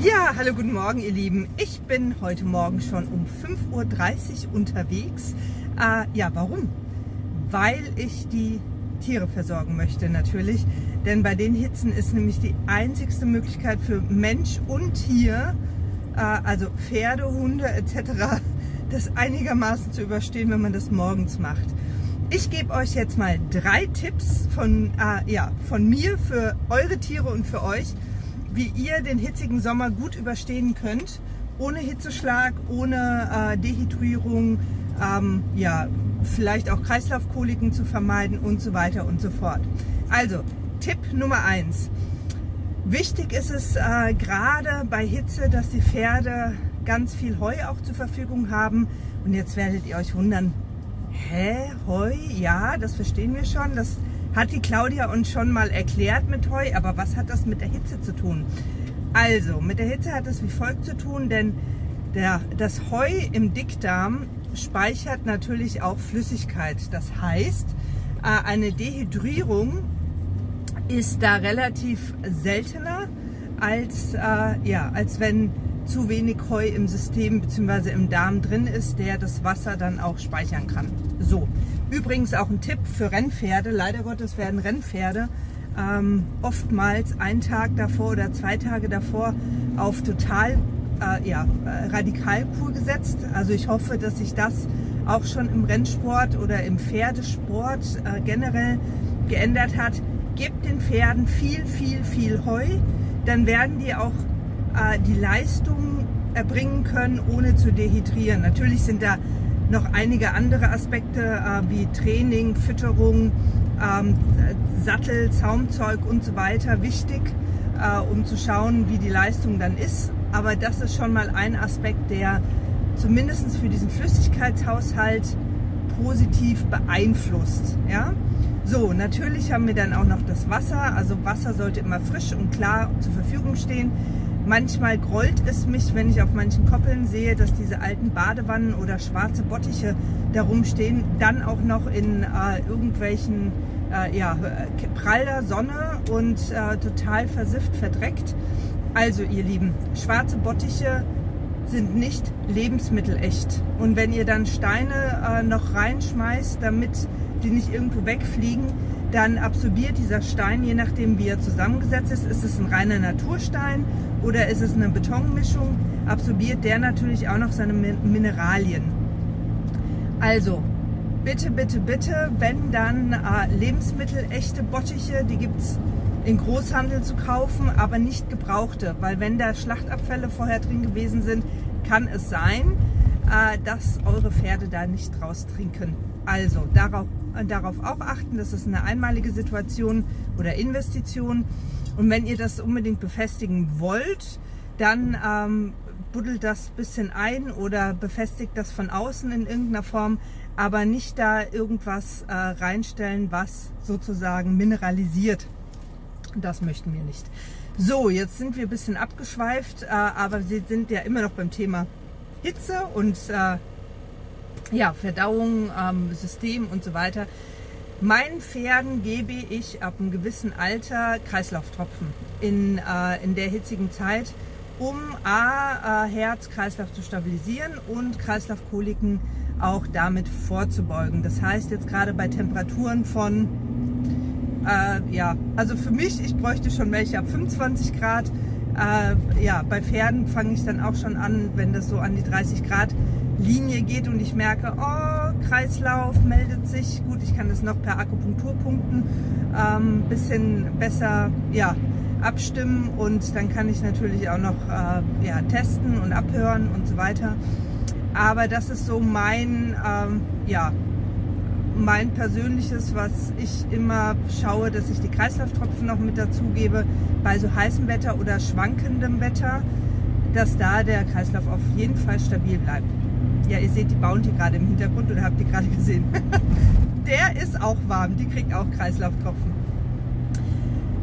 Ja, hallo, guten Morgen, ihr Lieben. Ich bin heute Morgen schon um 5.30 Uhr unterwegs. Äh, ja, warum? Weil ich die Tiere versorgen möchte, natürlich. Denn bei den Hitzen ist nämlich die einzigste Möglichkeit für Mensch und Tier, äh, also Pferde, Hunde etc., das einigermaßen zu überstehen, wenn man das morgens macht. Ich gebe euch jetzt mal drei Tipps von, äh, ja, von mir für eure Tiere und für euch, wie ihr den hitzigen Sommer gut überstehen könnt, ohne Hitzeschlag, ohne äh, Dehydrierung, ähm, ja, vielleicht auch Kreislaufkoliken zu vermeiden und so weiter und so fort. Also, Tipp Nummer eins: Wichtig ist es äh, gerade bei Hitze, dass die Pferde ganz viel Heu auch zur Verfügung haben. Und jetzt werdet ihr euch wundern, hä, Heu? Ja, das verstehen wir schon. Das hat die Claudia uns schon mal erklärt mit Heu, aber was hat das mit der Hitze zu tun? Also, mit der Hitze hat es wie folgt zu tun, denn der, das Heu im Dickdarm speichert natürlich auch Flüssigkeit. Das heißt, äh, eine Dehydrierung ist da relativ seltener, als, äh, ja, als wenn zu wenig Heu im System bzw. im Darm drin ist, der das Wasser dann auch speichern kann. So, übrigens auch ein Tipp für Rennpferde. Leider Gottes werden Rennpferde ähm, oftmals einen Tag davor oder zwei Tage davor auf total äh, ja, Radikalkur gesetzt. Also ich hoffe, dass sich das auch schon im Rennsport oder im Pferdesport äh, generell geändert hat. Gebt den Pferden viel, viel, viel Heu, dann werden die auch äh, die Leistung erbringen können, ohne zu dehydrieren. Natürlich sind da noch einige andere Aspekte äh, wie Training, Fütterung, ähm, Sattel, Zaumzeug und so weiter wichtig, äh, um zu schauen, wie die Leistung dann ist. Aber das ist schon mal ein Aspekt, der zumindest für diesen Flüssigkeitshaushalt positiv beeinflusst. Ja? So, natürlich haben wir dann auch noch das Wasser. Also Wasser sollte immer frisch und klar zur Verfügung stehen. Manchmal grollt es mich, wenn ich auf manchen Koppeln sehe, dass diese alten Badewannen oder schwarze Bottiche da rumstehen, dann auch noch in äh, irgendwelchen äh, ja, praller Sonne und äh, total versifft, verdreckt. Also ihr Lieben, schwarze Bottiche sind nicht lebensmittelecht. Und wenn ihr dann Steine äh, noch reinschmeißt, damit die nicht irgendwo wegfliegen, dann absorbiert dieser Stein, je nachdem wie er zusammengesetzt ist, ist es ein reiner Naturstein oder ist es eine Betonmischung, absorbiert der natürlich auch noch seine Mineralien. Also, bitte, bitte, bitte, wenn dann äh, lebensmittelechte Bottiche, die gibt es in Großhandel zu kaufen, aber nicht gebrauchte, weil wenn da Schlachtabfälle vorher drin gewesen sind, kann es sein, äh, dass eure Pferde da nicht draus trinken. Also darauf darauf auch achten, das ist eine einmalige Situation oder Investition. Und wenn ihr das unbedingt befestigen wollt, dann ähm, buddelt das bisschen ein oder befestigt das von außen in irgendeiner Form, aber nicht da irgendwas äh, reinstellen, was sozusagen mineralisiert. Das möchten wir nicht. So, jetzt sind wir ein bisschen abgeschweift, äh, aber wir sind ja immer noch beim Thema Hitze und äh, ja, Verdauung, ähm, System und so weiter. Meinen Pferden gebe ich ab einem gewissen Alter Kreislauftropfen in, äh, in der hitzigen Zeit, um A, äh, Herz, Kreislauf zu stabilisieren und Kreislaufkoliken auch damit vorzubeugen. Das heißt jetzt gerade bei Temperaturen von, äh, ja, also für mich, ich bräuchte schon welche ab 25 Grad. Äh, ja, bei Pferden fange ich dann auch schon an, wenn das so an die 30 Grad Linie geht und ich merke, oh, Kreislauf meldet sich. Gut, ich kann das noch per Akupunkturpunkten ein ähm, bisschen besser ja, abstimmen und dann kann ich natürlich auch noch äh, ja, testen und abhören und so weiter. Aber das ist so mein, ähm, ja, mein persönliches, was ich immer schaue, dass ich die Kreislauftropfen noch mit dazugebe bei so heißem Wetter oder schwankendem Wetter, dass da der Kreislauf auf jeden Fall stabil bleibt. Ja, ihr seht die Bounty gerade im Hintergrund oder habt ihr gerade gesehen. Der ist auch warm, die kriegt auch Kreislauftropfen.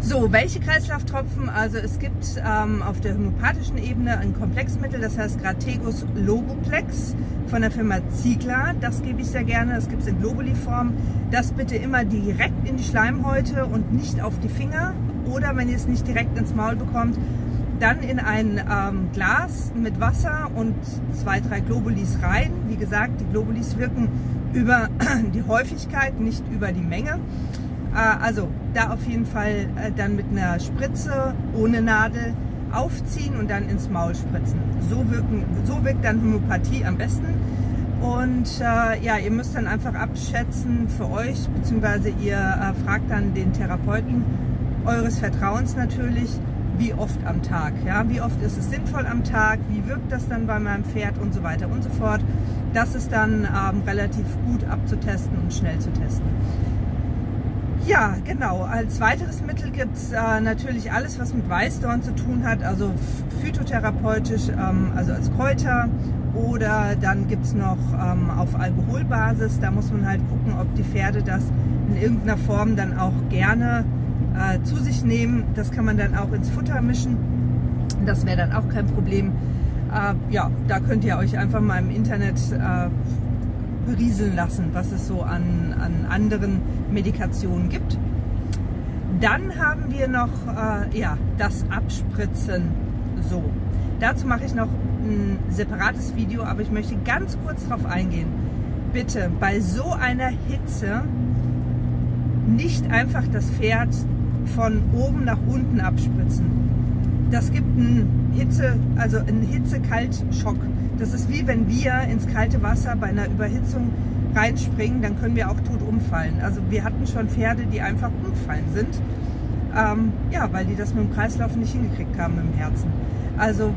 So, welche Kreislauftropfen? Also es gibt ähm, auf der homöopathischen Ebene ein Komplexmittel, das heißt Grategus Logoplex von der Firma Ziegler. Das gebe ich sehr gerne, das gibt es in Globuli-Form. Das bitte immer direkt in die Schleimhäute und nicht auf die Finger. Oder wenn ihr es nicht direkt ins Maul bekommt, dann in ein ähm, Glas mit Wasser und zwei, drei Globulis rein. Wie gesagt, die Globulis wirken über die Häufigkeit, nicht über die Menge. Äh, also da auf jeden Fall äh, dann mit einer Spritze ohne Nadel aufziehen und dann ins Maul spritzen. So, wirken, so wirkt dann Homöopathie am besten. Und äh, ja, ihr müsst dann einfach abschätzen für euch, beziehungsweise ihr äh, fragt dann den Therapeuten eures Vertrauens natürlich, wie oft am Tag. Ja? Wie oft ist es sinnvoll am Tag, wie wirkt das dann bei meinem Pferd und so weiter und so fort. Das ist dann ähm, relativ gut abzutesten und schnell zu testen. Ja, genau. Als weiteres Mittel gibt es äh, natürlich alles, was mit Weißdorn zu tun hat, also phytotherapeutisch, ähm, also als Kräuter. Oder dann gibt es noch ähm, auf Alkoholbasis, da muss man halt gucken, ob die Pferde das in irgendeiner Form dann auch gerne äh, zu sich nehmen. Das kann man dann auch ins Futter mischen. Das wäre dann auch kein Problem. Äh, ja, da könnt ihr euch einfach mal im Internet äh, berieseln lassen, was es so an, an anderen Medikationen gibt. Dann haben wir noch äh, ja, das Abspritzen. So, dazu mache ich noch ein separates Video, aber ich möchte ganz kurz darauf eingehen. Bitte bei so einer Hitze nicht einfach das Pferd von oben nach unten abspritzen. Das gibt einen Hitze, also einen Hitze-Kalt-Schock. Das ist wie wenn wir ins kalte Wasser bei einer Überhitzung reinspringen, dann können wir auch tot umfallen. Also wir hatten schon Pferde, die einfach umfallen sind. Ähm, ja, weil die das mit dem Kreislauf nicht hingekriegt haben im Herzen. Also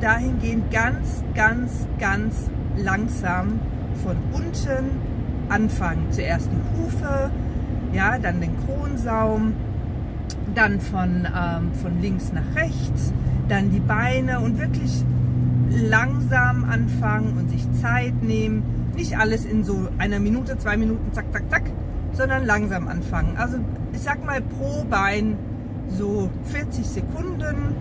dahingehend ganz, ganz, ganz langsam von unten anfangen. Zuerst die Hufe, ja, dann den Kronsaum, dann von, ähm, von links nach rechts, dann die Beine und wirklich langsam anfangen und sich Zeit nehmen. Nicht alles in so einer Minute, zwei Minuten, zack, zack, zack, sondern langsam anfangen. Also ich sag mal pro Bein so 40 Sekunden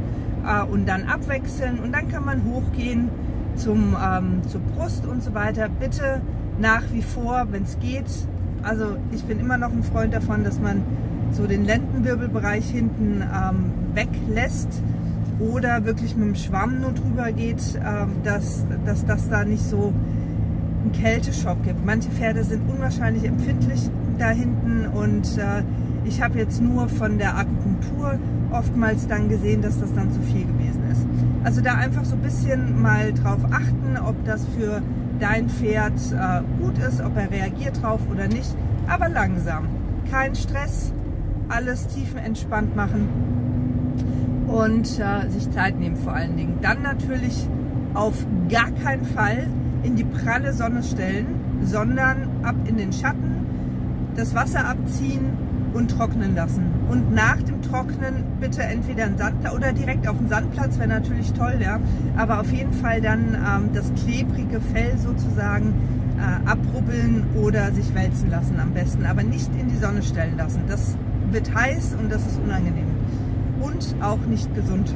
äh, und dann abwechseln und dann kann man hochgehen zum, ähm, zur Brust und so weiter. Bitte nach wie vor, wenn es geht. Also ich bin immer noch ein Freund davon, dass man so den Lendenwirbelbereich hinten ähm, weglässt oder wirklich mit dem Schwamm nur drüber geht, ähm, dass, dass das da nicht so einen Kälteschock gibt. Manche Pferde sind unwahrscheinlich empfindlich da hinten und äh, ich habe jetzt nur von der Akupunktur oftmals dann gesehen, dass das dann zu viel gewesen ist. Also da einfach so ein bisschen mal drauf achten, ob das für dein Pferd äh, gut ist, ob er reagiert drauf oder nicht, aber langsam. Kein Stress, alles tiefenentspannt machen und äh, sich Zeit nehmen vor allen Dingen. Dann natürlich auf gar keinen Fall in die pralle Sonne stellen, sondern ab in den Schatten, das Wasser abziehen und trocknen lassen. Und nach dem Trocknen bitte entweder ein Sandplatz oder direkt auf dem Sandplatz, wäre natürlich toll, ja. Aber auf jeden Fall dann ähm, das klebrige Fell sozusagen äh, abrubbeln oder sich wälzen lassen am besten. Aber nicht in die Sonne stellen lassen. Das wird heiß und das ist unangenehm. Und auch nicht gesund.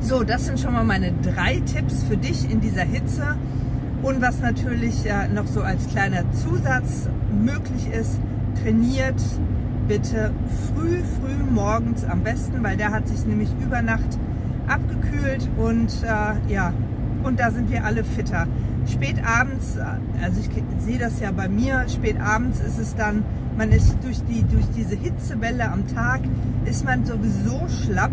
So, das sind schon mal meine drei Tipps für dich in dieser Hitze. Und was natürlich äh, noch so als kleiner Zusatz möglich ist, trainiert bitte früh, früh morgens am besten, weil der hat sich nämlich über Nacht abgekühlt und äh, ja, und da sind wir alle fitter. Spät abends, äh, also ich sehe das ja bei mir, spät abends ist es dann man ist durch, die, durch diese Hitzewelle am Tag, ist man sowieso schlapp.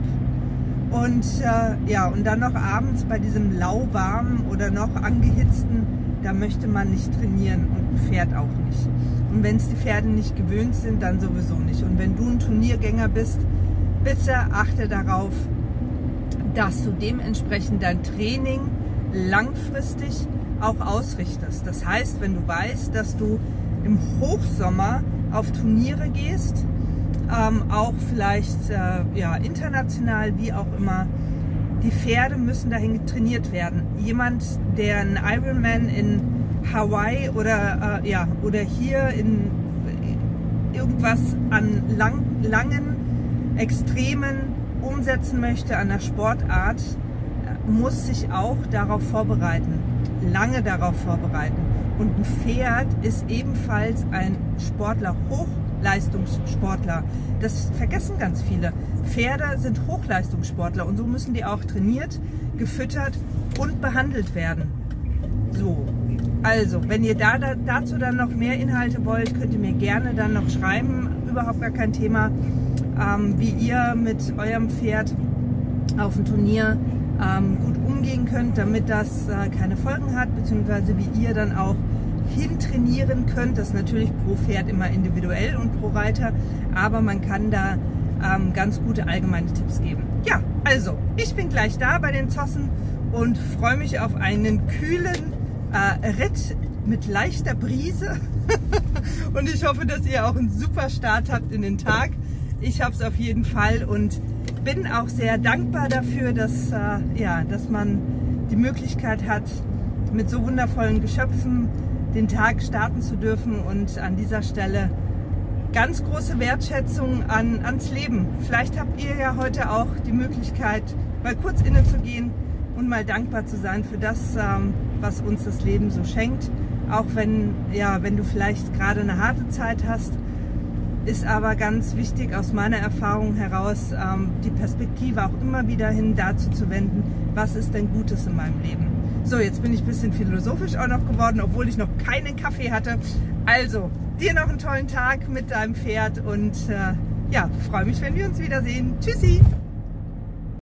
Und äh, ja, und dann noch abends bei diesem lauwarmen oder noch angehitzten, da möchte man nicht trainieren und ein Pferd auch nicht. Und wenn es die Pferde nicht gewöhnt sind, dann sowieso nicht. Und wenn du ein Turniergänger bist, bitte achte darauf, dass du dementsprechend dein Training langfristig auch ausrichtest. Das heißt, wenn du weißt, dass du im Hochsommer auf Turniere gehst, ähm, auch vielleicht äh, ja, international, wie auch immer. Die Pferde müssen dahin trainiert werden. Jemand, der einen Ironman in Hawaii oder, äh, ja, oder hier in irgendwas an lang, langen Extremen umsetzen möchte an der Sportart, muss sich auch darauf vorbereiten, lange darauf vorbereiten. Und ein Pferd ist ebenfalls ein Sportler hoch, Hochleistungssportler. Das vergessen ganz viele. Pferde sind Hochleistungssportler und so müssen die auch trainiert, gefüttert und behandelt werden. So, also, wenn ihr da, da, dazu dann noch mehr Inhalte wollt, könnt ihr mir gerne dann noch schreiben. Überhaupt gar kein Thema, ähm, wie ihr mit eurem Pferd auf dem Turnier ähm, gut umgehen könnt, damit das äh, keine Folgen hat, beziehungsweise wie ihr dann auch hintrainieren könnt. Das ist natürlich pro Pferd immer individuell und pro Reiter, aber man kann da ähm, ganz gute allgemeine Tipps geben. Ja, also, ich bin gleich da bei den Zossen und freue mich auf einen kühlen äh, Ritt mit leichter Brise. und ich hoffe, dass ihr auch einen super Start habt in den Tag. Ich habe es auf jeden Fall und bin auch sehr dankbar dafür, dass, äh, ja, dass man die Möglichkeit hat, mit so wundervollen Geschöpfen den Tag starten zu dürfen und an dieser Stelle ganz große Wertschätzung an, ans Leben. Vielleicht habt ihr ja heute auch die Möglichkeit, mal kurz innezugehen und mal dankbar zu sein für das, ähm, was uns das Leben so schenkt. Auch wenn, ja, wenn du vielleicht gerade eine harte Zeit hast, ist aber ganz wichtig aus meiner Erfahrung heraus, ähm, die Perspektive auch immer wieder hin dazu zu wenden, was ist denn Gutes in meinem Leben. So, jetzt bin ich ein bisschen philosophisch auch noch geworden, obwohl ich noch keinen Kaffee hatte. Also, dir noch einen tollen Tag mit deinem Pferd und äh, ja, freue mich, wenn wir uns wiedersehen. Tschüssi!